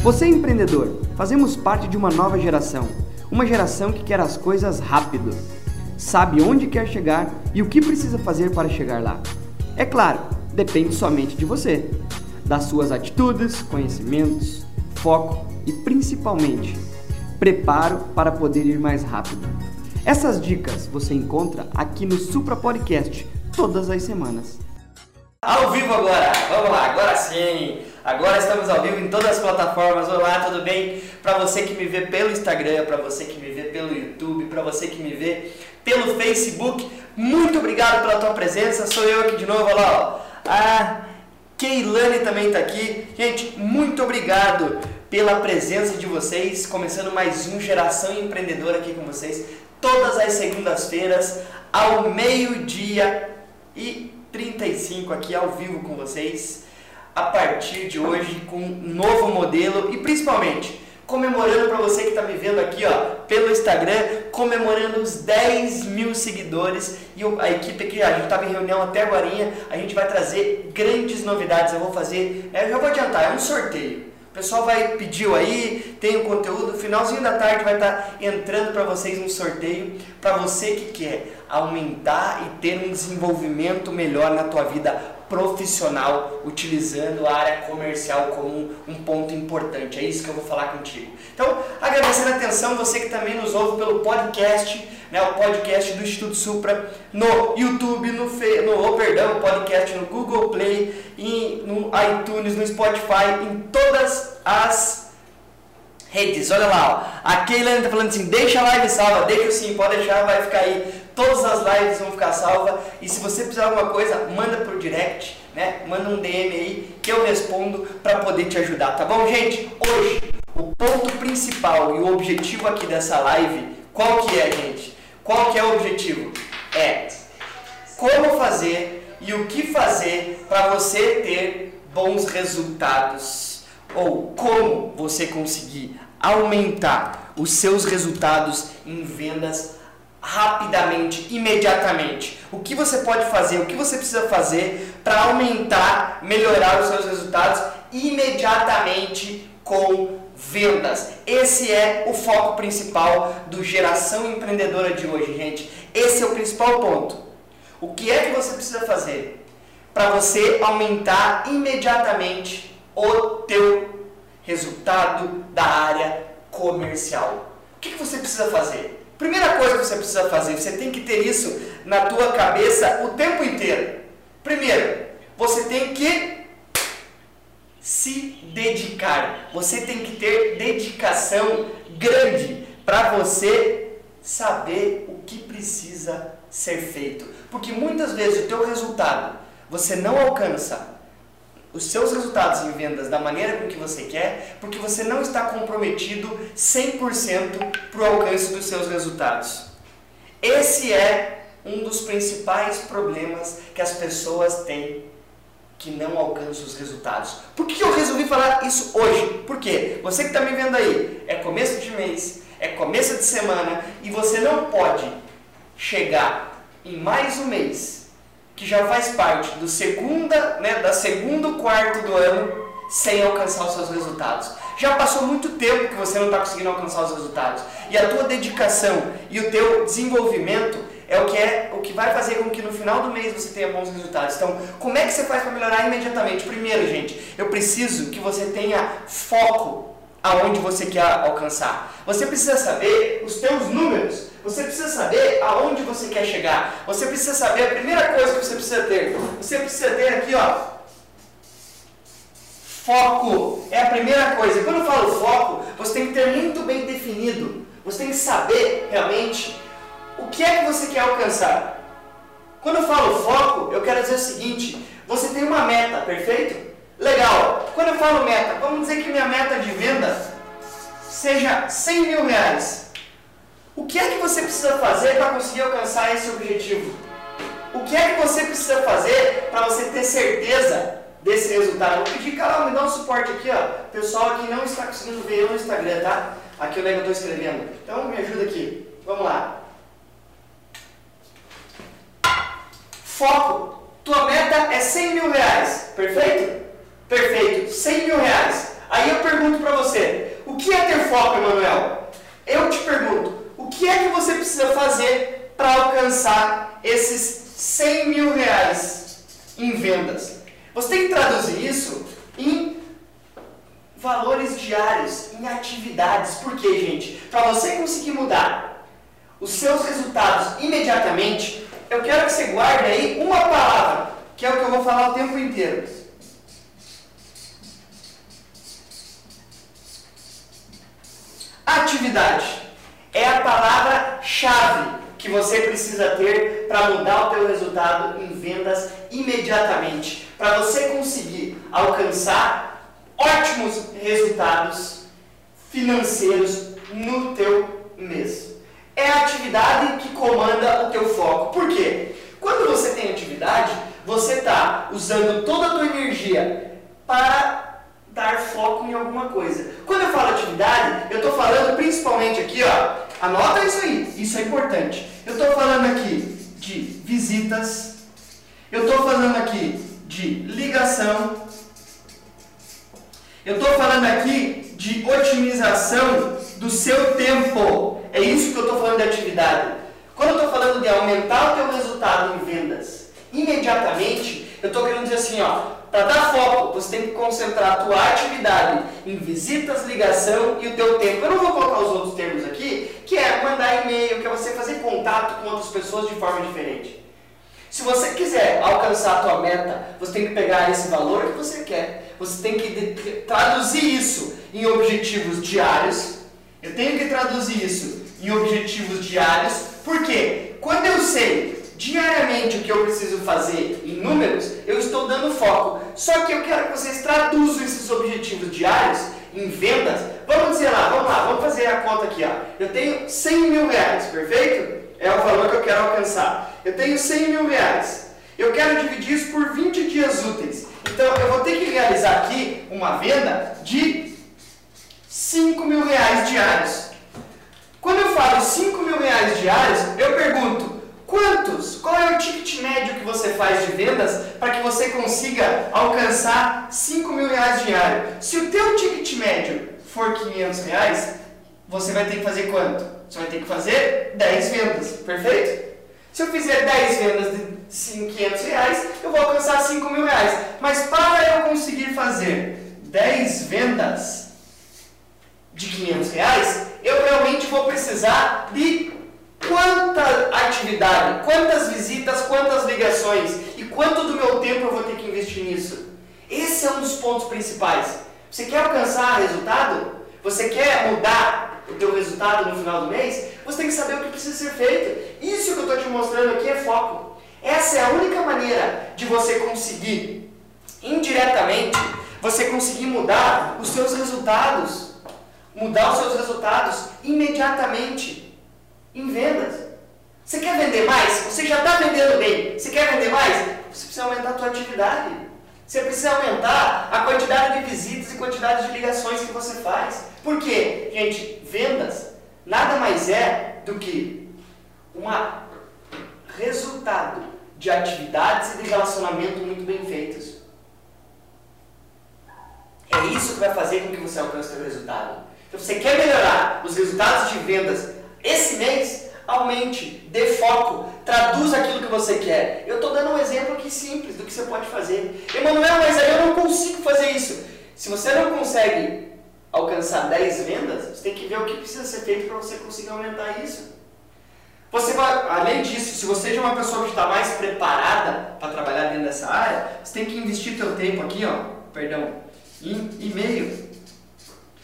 Você é empreendedor, fazemos parte de uma nova geração. Uma geração que quer as coisas rápido. Sabe onde quer chegar e o que precisa fazer para chegar lá. É claro, depende somente de você, das suas atitudes, conhecimentos, foco e principalmente preparo para poder ir mais rápido. Essas dicas você encontra aqui no Supra Podcast todas as semanas. Ao vivo agora, vamos lá, agora sim. Agora estamos ao vivo em todas as plataformas. Olá, tudo bem? Para você que me vê pelo Instagram, para você que me vê pelo YouTube, para você que me vê pelo Facebook, muito obrigado pela tua presença. Sou eu aqui de novo, olha lá, ó. A Keilane também está aqui. Gente, muito obrigado pela presença de vocês. Começando mais um Geração Empreendedora aqui com vocês, todas as segundas-feiras, ao meio-dia e 35 aqui ao vivo com vocês a partir de hoje com um novo modelo e principalmente comemorando para você que está me vendo aqui ó, pelo Instagram, comemorando os 10 mil seguidores e a equipe aqui, a gente estava em reunião até agora, a gente vai trazer grandes novidades, eu vou fazer, eu já vou adiantar, é um sorteio. O pessoal vai pediu aí, tem o conteúdo, finalzinho da tarde vai estar entrando para vocês um sorteio para você que quer aumentar e ter um desenvolvimento melhor na tua vida profissional utilizando a área comercial como um ponto importante. É isso que eu vou falar contigo. Então, agradecendo a atenção, você que também nos ouve pelo podcast, né, o podcast do Instituto Supra, no YouTube, no, Fe, no oh, perdão, podcast no Google Play, e no iTunes, no Spotify, em todas as redes. Olha lá, ó. a Keila está falando assim, deixa a live salva, deixa sim, pode deixar, vai ficar aí Todas as lives vão ficar salvas. E se você precisar de alguma coisa, manda pro direct, né? Manda um DM aí que eu respondo para poder te ajudar, tá bom, gente? Hoje, o ponto principal e o objetivo aqui dessa live, qual que é, gente? Qual que é o objetivo? É como fazer e o que fazer para você ter bons resultados ou como você conseguir aumentar os seus resultados em vendas rapidamente, imediatamente. O que você pode fazer, o que você precisa fazer para aumentar, melhorar os seus resultados imediatamente com vendas. Esse é o foco principal do Geração Empreendedora de hoje, gente. Esse é o principal ponto. O que é que você precisa fazer para você aumentar imediatamente o teu resultado da área comercial? O que, você precisa fazer? Primeira coisa que você precisa fazer, você tem que ter isso na tua cabeça o tempo inteiro. Primeiro, você tem que se dedicar. Você tem que ter dedicação grande para você saber o que precisa ser feito. Porque muitas vezes o teu resultado você não alcança os seus resultados em vendas da maneira com que você quer, porque você não está comprometido 100% para o alcance dos seus resultados. Esse é um dos principais problemas que as pessoas têm que não alcançam os resultados. Por que eu resolvi falar isso hoje? Porque você que está me vendo aí, é começo de mês, é começo de semana e você não pode chegar em mais um mês que já faz parte do segunda, né, da segundo quarto do ano sem alcançar os seus resultados. Já passou muito tempo que você não está conseguindo alcançar os resultados. E a tua dedicação e o teu desenvolvimento é o que é o que vai fazer com que no final do mês você tenha bons resultados. Então, como é que você faz para melhorar imediatamente? Primeiro, gente, eu preciso que você tenha foco aonde você quer alcançar. Você precisa saber os teus números. Você precisa saber aonde você quer chegar. Você precisa saber a primeira coisa que você precisa ter. Você precisa ter aqui, ó. Foco é a primeira coisa. Quando eu falo foco, você tem que ter muito bem definido. Você tem que saber realmente o que é que você quer alcançar. Quando eu falo foco, eu quero dizer o seguinte: você tem uma meta, perfeito? Legal. Quando eu falo meta, vamos dizer que minha meta de venda seja 100 mil reais. O que é que você precisa fazer para conseguir alcançar esse objetivo? O que é que você precisa fazer para você ter certeza desse resultado? Vou pedir, Carol, me dá um suporte aqui, ó. Pessoal aqui não está conseguindo ver eu no Instagram, tá? Aqui onde é que eu estou escrevendo. Então me ajuda aqui. Vamos lá. Foco. Tua meta é 100 mil reais. Perfeito? Perfeito. 100 mil reais. Aí eu pergunto para você, o que é ter foco, Emanuel? Eu te pergunto, que é que você precisa fazer para alcançar esses 100 mil reais em vendas? Você tem que traduzir isso em valores diários, em atividades. Por quê, gente? Para você conseguir mudar os seus resultados imediatamente, eu quero que você guarde aí uma palavra, que é o que eu vou falar o tempo inteiro. Atividade é a palavra-chave que você precisa ter para mudar o teu resultado em vendas imediatamente, para você conseguir alcançar ótimos resultados financeiros no teu mês. É a atividade que comanda o teu foco. Por quê? Quando você tem atividade, você está usando toda a tua energia para dar foco em alguma coisa. Quando eu falo atividade, eu estou falando principalmente aqui, ó, anota isso aí, isso é importante. Eu estou falando aqui de visitas, eu estou falando aqui de ligação, eu estou falando aqui de otimização do seu tempo. É isso que eu estou falando de atividade. Quando eu estou falando de aumentar o teu resultado em vendas imediatamente, eu estou querendo dizer assim, ó, para dar foco, você tem que concentrar a tua atividade em visitas, ligação e o teu tempo. Eu não vou colocar os outros termos aqui, que é mandar e-mail, que é você fazer contato com outras pessoas de forma diferente. Se você quiser alcançar a tua meta, você tem que pegar esse valor que você quer. Você tem que traduzir isso em objetivos diários. Eu tenho que traduzir isso em objetivos diários, porque quando eu sei diariamente o que eu preciso fazer em números, eu estou dando foco. Só que eu quero que vocês traduzam esses objetivos diários em vendas. Vamos dizer lá, vamos lá, vamos fazer a conta aqui. Ó. Eu tenho 100 mil reais, perfeito? É o valor que eu quero alcançar. Eu tenho 100 mil reais. Eu quero dividir isso por 20 dias úteis. Então eu vou ter que realizar aqui uma venda de 5 mil reais diários. Quando eu falo 5 mil reais diários, eu pergunto, Quantos? Qual é o ticket médio que você faz de vendas para que você consiga alcançar 5 mil reais diário? Se o teu ticket médio for 500 reais, você vai ter que fazer quanto? Você vai ter que fazer 10 vendas, perfeito? Se eu fizer 10 vendas de 500 reais, eu vou alcançar 5 mil reais. Mas para eu conseguir fazer 10 vendas de 500 reais, eu realmente vou precisar de quanta atividade, quantas visitas, quantas ligações e quanto do meu tempo eu vou ter que investir nisso. Esse é um dos pontos principais. Você quer alcançar resultado? Você quer mudar o teu resultado no final do mês? Você tem que saber o que precisa ser feito. Isso que eu estou te mostrando aqui é foco. Essa é a única maneira de você conseguir, indiretamente, você conseguir mudar os seus resultados. Mudar os seus resultados imediatamente em vendas. Você quer vender mais? Você já está vendendo bem. Você quer vender mais? Você precisa aumentar a sua atividade. Você precisa aumentar a quantidade de visitas e quantidade de ligações que você faz. Por quê? Gente, vendas nada mais é do que um resultado de atividades e de relacionamento muito bem feitos. É isso que vai fazer com que você alcance o seu resultado. Então, você quer melhorar os resultados de vendas esse mês, aumente, dê foco, traduza aquilo que você quer. Eu estou dando um exemplo aqui simples do que você pode fazer. Emanuel, mas aí eu não consigo fazer isso. Se você não consegue alcançar 10 vendas, você tem que ver o que precisa ser feito para você conseguir aumentar isso. Você vai, além disso, se você é uma pessoa que está mais preparada para trabalhar dentro dessa área, você tem que investir teu tempo aqui, ó, perdão, em e-mail.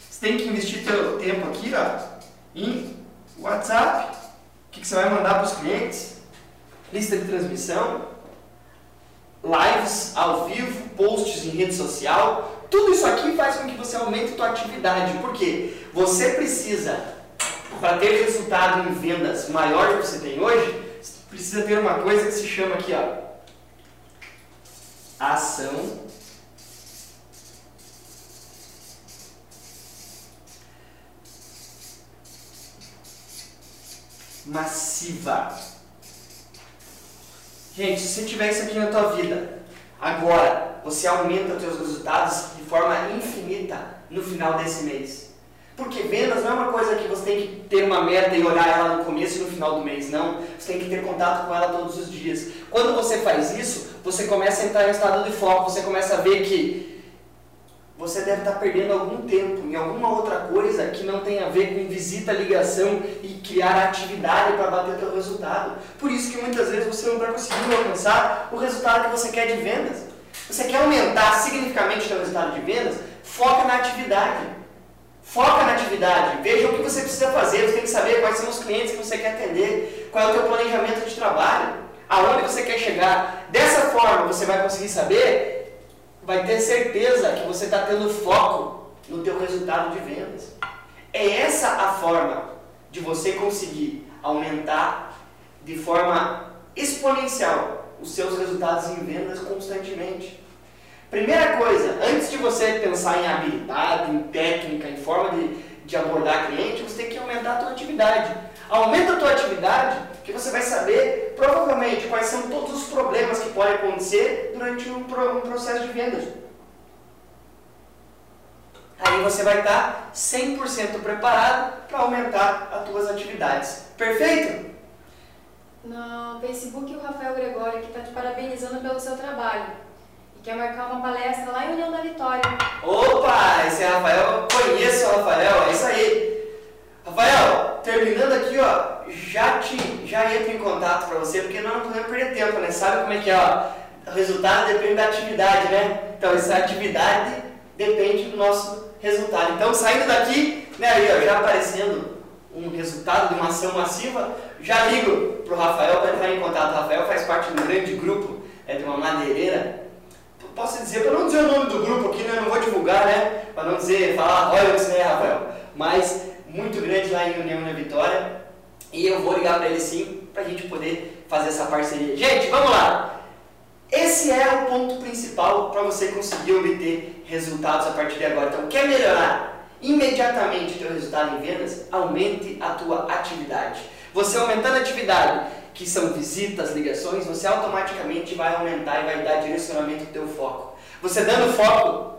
Você tem que investir teu tempo aqui, ó, em WhatsApp, o que, que você vai mandar para os clientes, lista de transmissão, lives ao vivo, posts em rede social, tudo isso aqui faz com que você aumente a sua atividade. Por quê? Você precisa, para ter resultado em vendas maior que você tem hoje, precisa ter uma coisa que se chama aqui, ó, ação massiva. Gente, se tiver isso aqui na tua vida, agora você aumenta os seus resultados de forma infinita no final desse mês. Porque vendas não é uma coisa que você tem que ter uma meta e olhar ela no começo e no final do mês, não. Você tem que ter contato com ela todos os dias. Quando você faz isso, você começa a entrar em estado de foco, você começa a ver que você deve estar perdendo algum tempo em alguma outra coisa que não tem a ver com visita, ligação e criar atividade para bater o seu resultado. Por isso que muitas vezes você não está conseguindo alcançar o resultado que você quer de vendas. Você quer aumentar significativamente o seu resultado de vendas? Foca na atividade. Foca na atividade, veja o que você precisa fazer, você tem que saber quais são os clientes que você quer atender, qual é o teu planejamento de trabalho, aonde você quer chegar. Dessa forma você vai conseguir saber, vai ter certeza que você está tendo foco no teu resultado de vendas. É essa a forma de você conseguir aumentar de forma exponencial os seus resultados em vendas constantemente. Primeira coisa, antes de você pensar em habilidade, em técnica, em forma de, de abordar cliente, você tem que aumentar a tua atividade. Aumenta a tua atividade, que você vai saber provavelmente quais são todos os problemas que podem acontecer durante um, processo de vendas. Aí você vai estar 100% preparado para aumentar as tuas atividades. Perfeito? No Facebook, o Rafael Gregório que está te parabenizando pelo seu trabalho quer marcar uma palestra lá em União da Vitória. Opa, esse é Rafael, conheço o Rafael, é isso aí. Rafael, terminando aqui, ó, já te já entro em contato para você, porque nós não podemos perder tempo, né? Sabe como é que é, ó? O resultado depende da atividade, né? Então, essa atividade depende do nosso resultado. Então, saindo daqui, né, aí, ó, já aparecendo um resultado de uma ação massiva, já ligo pro Rafael para entrar em contato. O Rafael faz parte de um grande grupo, é de uma madeireira posso dizer, para não dizer o nome do grupo aqui, né, não vou divulgar, né, para não dizer, falar royalties, né, Rafael, mas muito grande lá em União na Vitória, e eu vou ligar para ele sim, para a gente poder fazer essa parceria. Gente, vamos lá! Esse é o ponto principal para você conseguir obter resultados a partir de agora. Então, quer melhorar imediatamente o teu resultado em vendas? Aumente a tua atividade. Você aumentando a atividade, que são visitas, ligações, você automaticamente vai aumentar e vai dar direcionamento ao teu foco. Você dando foco,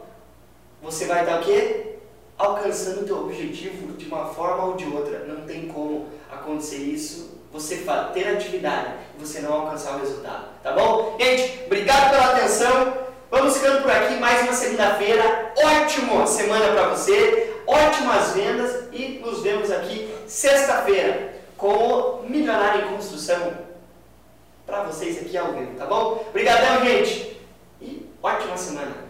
você vai dar o quê? Alcançando o teu objetivo de uma forma ou de outra. Não tem como acontecer isso, você ter atividade e você não alcançar o resultado. Tá bom? Gente, obrigado pela atenção. Vamos ficando por aqui mais uma segunda-feira. Ótima semana para você, ótimas vendas e nos vemos aqui sexta-feira com o Milionário em Construção para vocês aqui ao vivo, tá bom? Obrigadão, gente! E ótima semana!